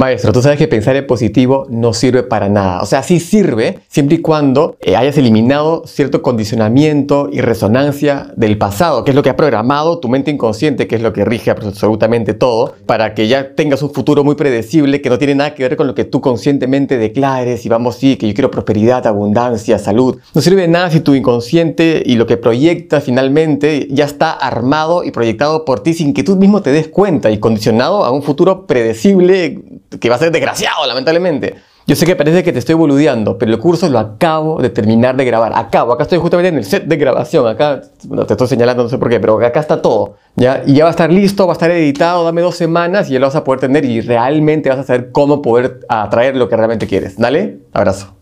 Maestro, tú sabes que pensar en positivo no sirve para nada. O sea, sí sirve siempre y cuando eh, hayas eliminado cierto condicionamiento y resonancia del pasado, que es lo que ha programado tu mente inconsciente, que es lo que rige absolutamente todo, para que ya tengas un futuro muy predecible que no tiene nada que ver con lo que tú conscientemente declares y vamos, sí, que yo quiero prosperidad, abundancia, salud. No sirve de nada si tu inconsciente y lo que proyecta finalmente ya está armado y proyectado por ti sin que tú mismo te des cuenta y condicionado a un futuro predecible que va a ser desgraciado, lamentablemente. Yo sé que parece que te estoy boludeando, pero el curso lo acabo de terminar de grabar. Acabo, acá estoy justamente en el set de grabación. Acá, bueno, te estoy señalando, no sé por qué, pero acá está todo. ¿ya? Y ya va a estar listo, va a estar editado, dame dos semanas y ya lo vas a poder tener y realmente vas a saber cómo poder atraer lo que realmente quieres. Dale, abrazo.